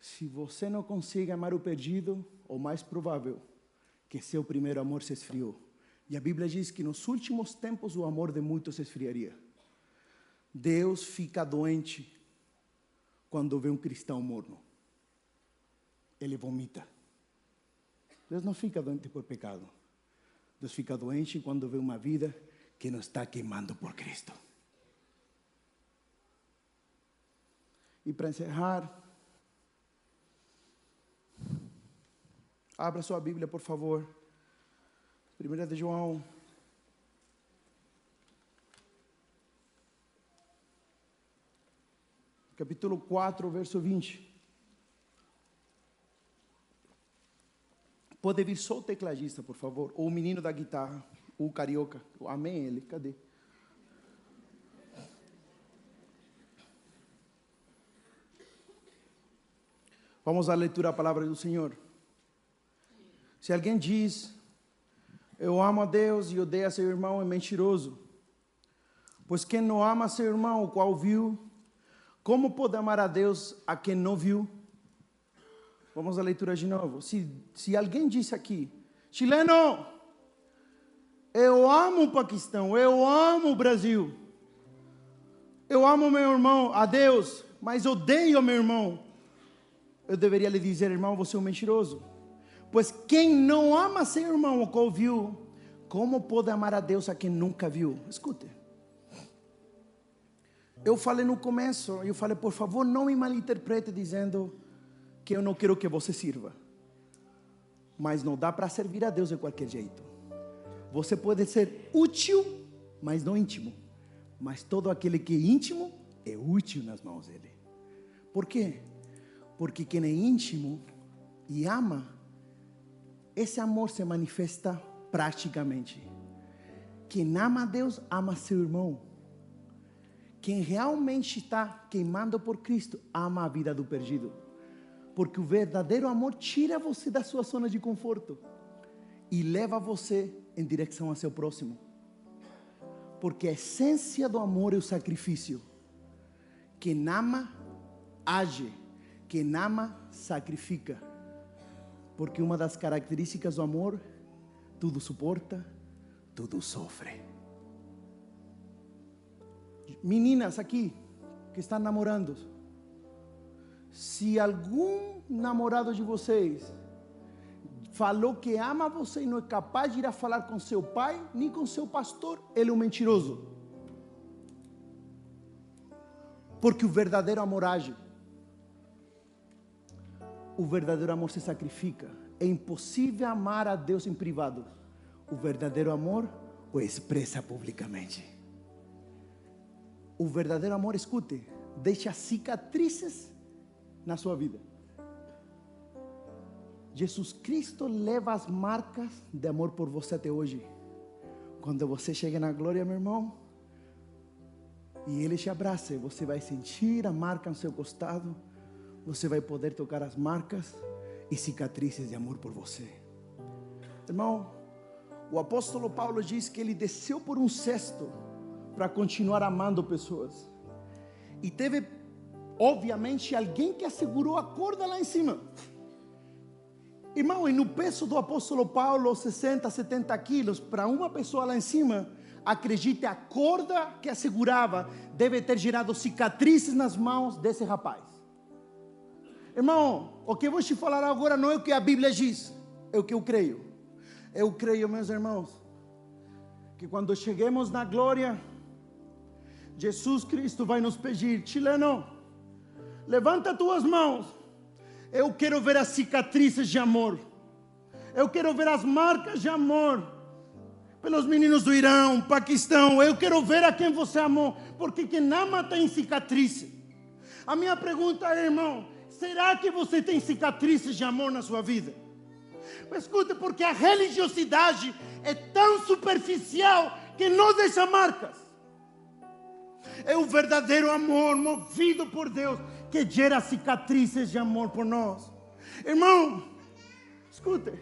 Speaker 2: Se você não consegue amar o perdido, o mais provável que seu primeiro amor se esfriou. E a Bíblia diz que nos últimos tempos o amor de muitos se esfriaria. Deus fica doente quando vê um cristão morno. Ele vomita. Deus não fica doente por pecado. Deus fica doente quando vê uma vida que não está queimando por Cristo. E para encerrar, abra sua Bíblia, por favor. Primeira de João. Capítulo 4, verso 20. Pode vir só o tecladista, por favor, ou o menino da guitarra o carioca. Amém ele, cadê? Vamos à leitura da palavra do Senhor. Se alguém diz, eu amo a Deus e odeia seu irmão, é mentiroso. Pois quem não ama seu irmão, o qual viu, como pode amar a Deus a quem não viu? Vamos à leitura de novo. Se, se alguém disse aqui, chileno, eu amo o Paquistão, eu amo o Brasil. Eu amo meu irmão, a Deus, mas odeio meu irmão. Eu deveria lhe dizer, irmão, você é um mentiroso. Pois quem não ama seu irmão, o qual viu, como pode amar a Deus a quem nunca viu? Escute. Eu falei no começo, eu falei, por favor, não me malinterprete dizendo que eu não quero que você sirva. Mas não dá para servir a Deus de qualquer jeito. Você pode ser útil, mas não íntimo. Mas todo aquele que é íntimo é útil nas mãos dele. Por quê? Porque quem é íntimo e ama, esse amor se manifesta praticamente. Quem ama a Deus, ama seu irmão. Quem realmente está queimando por Cristo, ama a vida do perdido. Porque o verdadeiro amor tira você da sua zona de conforto e leva você em direção a seu próximo. Porque a essência do amor é o sacrifício. Quem ama, age. Quem ama, sacrifica. Porque uma das características do amor, tudo suporta, tudo sofre. Meninas aqui que estão namorando, se algum namorado de vocês falou que ama você e não é capaz de ir a falar com seu pai nem com seu pastor, ele é um mentiroso. Porque o verdadeiro amor age. O verdadeiro amor se sacrifica. É impossível amar a Deus em privado. O verdadeiro amor o expressa publicamente. O verdadeiro amor, escute, deixa cicatrizes na sua vida. Jesus Cristo leva as marcas de amor por você até hoje. Quando você chega na glória, meu irmão, e Ele te abraça, você vai sentir a marca no seu costado, você vai poder tocar as marcas, e cicatrizes de amor por você. Irmão, o apóstolo Paulo diz que ele desceu por um cesto para continuar amando pessoas. E teve, obviamente, alguém que assegurou a corda lá em cima. Irmão, e no peso do apóstolo Paulo, 60, 70 quilos, para uma pessoa lá em cima, acredite, a corda que assegurava deve ter gerado cicatrizes nas mãos desse rapaz. Irmão, o que eu vou te falar agora não é o que a Bíblia diz, é o que eu creio. Eu creio, meus irmãos, que quando cheguemos na glória, Jesus Cristo vai nos pedir, chileno, levanta tuas mãos. Eu quero ver as cicatrizes de amor. Eu quero ver as marcas de amor pelos meninos do Irão, Paquistão. Eu quero ver a quem você amou, porque quem ama tem cicatrizes. A minha pergunta é, irmão, será que você tem cicatrizes de amor na sua vida? Mas escute, porque a religiosidade é tão superficial que não deixa marcas. É o verdadeiro amor movido por Deus que gera cicatrizes de amor por nós. Irmão, escute.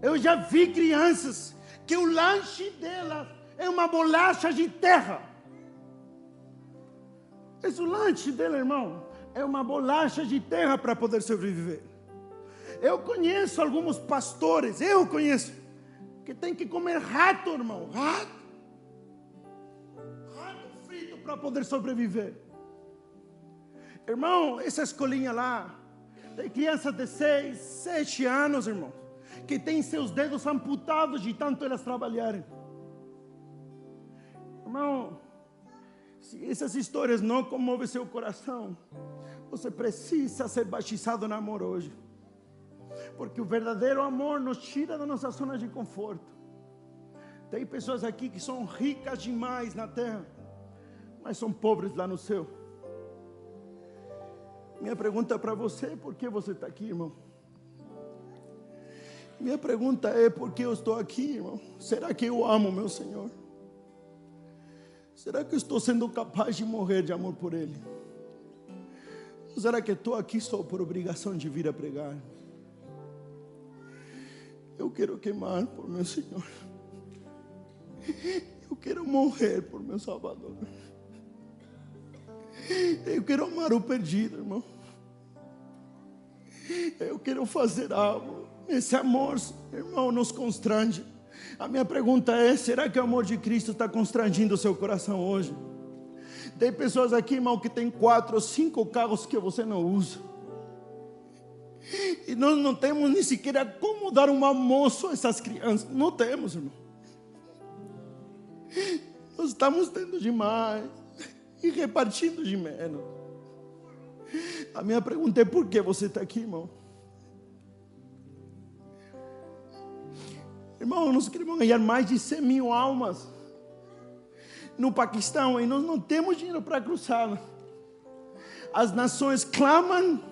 Speaker 2: Eu já vi crianças que o lanche delas é uma bolacha de terra. Esse lanche dela, irmão, é uma bolacha de terra para poder sobreviver. Eu conheço alguns pastores, eu conheço, que tem que comer rato, irmão, rato. Rato frito para poder sobreviver. Irmão, essa escolinha lá, tem crianças de 6, 7 anos, irmão, que tem seus dedos amputados de tanto elas trabalharem. Irmão, se essas histórias não comovem seu coração, você precisa ser batizado no amor hoje. Porque o verdadeiro amor nos tira da nossa zona de conforto. Tem pessoas aqui que são ricas demais na terra, mas são pobres lá no céu. Minha pergunta para você é por que você está aqui, irmão? Minha pergunta é por que eu estou aqui, irmão? Será que eu amo meu Senhor? Será que eu estou sendo capaz de morrer de amor por Ele? Ou será que estou aqui só por obrigação de vir a pregar? Eu quero queimar por meu Senhor. Eu quero morrer por meu Salvador. Eu quero amar o perdido, irmão. Eu quero fazer algo. Esse amor, irmão, nos constrange. A minha pergunta é: será que o amor de Cristo está constrangindo o seu coração hoje? Tem pessoas aqui, irmão, que tem quatro ou cinco carros que você não usa. E nós não temos nem sequer como dar um almoço a essas crianças. Não temos, irmão. Nós estamos tendo demais e repartindo de menos. A minha pergunta é: por que você está aqui, irmão? Irmão, nós queremos ganhar mais de 100 mil almas no Paquistão e nós não temos dinheiro para cruzar. As nações clamam,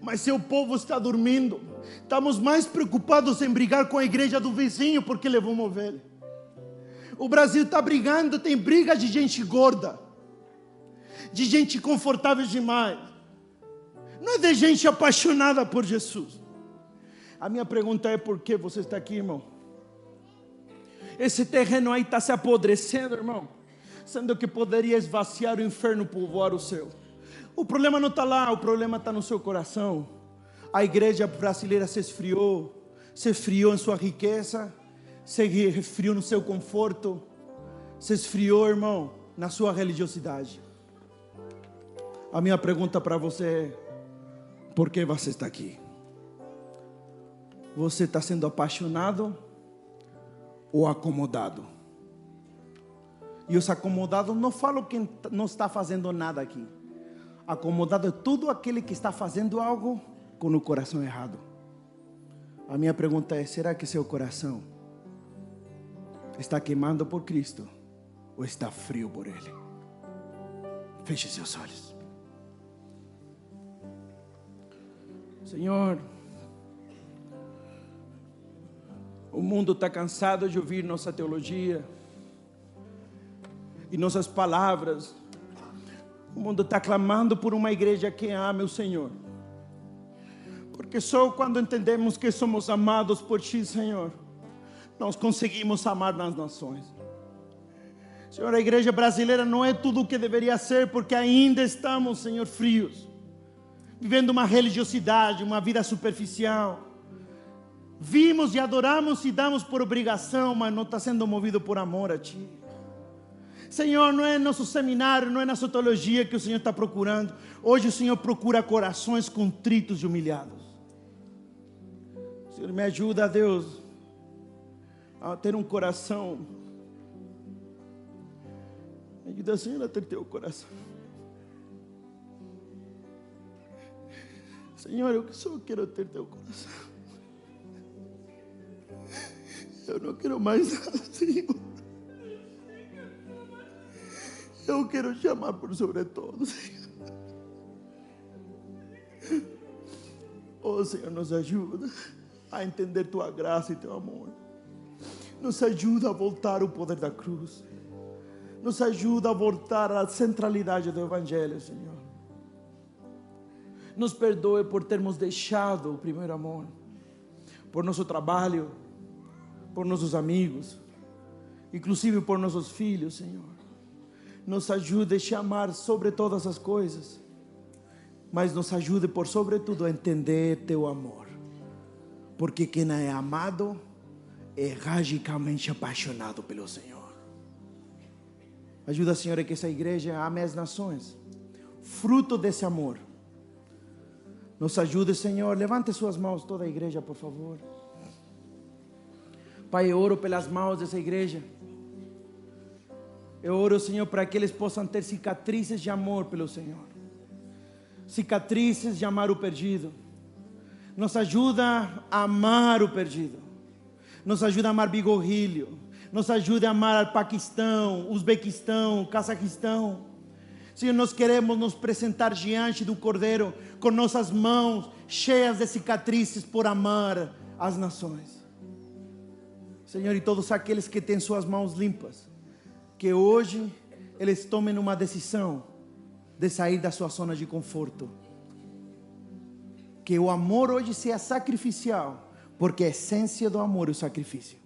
Speaker 2: mas seu povo está dormindo. Estamos mais preocupados em brigar com a igreja do vizinho porque levou uma ovelha. O Brasil está brigando, tem briga de gente gorda de gente confortável demais. Não é de gente apaixonada por Jesus. A minha pergunta é: por que você está aqui, irmão? Esse terreno aí está se apodrecendo, irmão. Sendo que poderia esvaziar o inferno, povoar o céu. O problema não está lá, o problema está no seu coração. A igreja brasileira se esfriou, se esfriou em sua riqueza, se esfriou no seu conforto, se esfriou, irmão, na sua religiosidade. A minha pergunta para você é: por que você está aqui? Você está sendo apaixonado ou acomodado? E os acomodados não falam que não está fazendo nada aqui. Acomodado é tudo aquele que está fazendo algo com o coração errado. A minha pergunta é: será que seu coração está queimando por Cristo ou está frio por Ele? Feche seus olhos. Senhor, o mundo está cansado de ouvir nossa teologia e nossas palavras. O mundo está clamando por uma igreja que ama o Senhor. Porque só quando entendemos que somos amados por Ti, Senhor, nós conseguimos amar nas nações. Senhor, a igreja brasileira não é tudo o que deveria ser, porque ainda estamos, Senhor, frios, vivendo uma religiosidade, uma vida superficial. Vimos e adoramos e damos por obrigação, mas não está sendo movido por amor a Ti. Senhor, não é nosso seminário, não é nossa teologia que o Senhor está procurando. Hoje o Senhor procura corações contritos e humilhados. Senhor, me ajuda, Deus, a ter um coração. Me ajuda, Senhor, a ter teu coração. Senhor, eu só quero ter teu coração. Eu não quero mais nada, Senhor. Eu quero te amar por sobre todo, Senhor. Oh, Senhor, nos ajuda a entender tua graça e teu amor. Nos ajuda a voltar ao poder da cruz. Nos ajuda a voltar à centralidade do Evangelho, Senhor. Nos perdoe por termos deixado o primeiro amor, por nosso trabalho, por nossos amigos, inclusive por nossos filhos, Senhor nos ajude a te amar sobre todas as coisas, mas nos ajude por sobretudo a entender teu amor, porque quem é amado é radicalmente apaixonado pelo Senhor. Ajuda, Senhor, a que essa igreja ame as nações, fruto desse amor. Nos ajude, Senhor. Levante suas mãos, toda a igreja, por favor. Pai, eu oro pelas mãos dessa igreja. Eu oro, Senhor, para que eles possam ter cicatrizes de amor pelo Senhor, cicatrizes de amar o perdido. Nos ajuda a amar o perdido, nos ajuda a amar Bigorrilho, nos ajuda a amar Paquistão, Uzbequistão, Cazaquistão. Senhor, nós queremos nos apresentar diante do Cordeiro com nossas mãos cheias de cicatrizes por amar as nações. Senhor, e todos aqueles que têm suas mãos limpas, que hoje eles tomem uma decisão de sair da sua zona de conforto. Que o amor hoje seja sacrificial, porque a essência do amor é o sacrifício.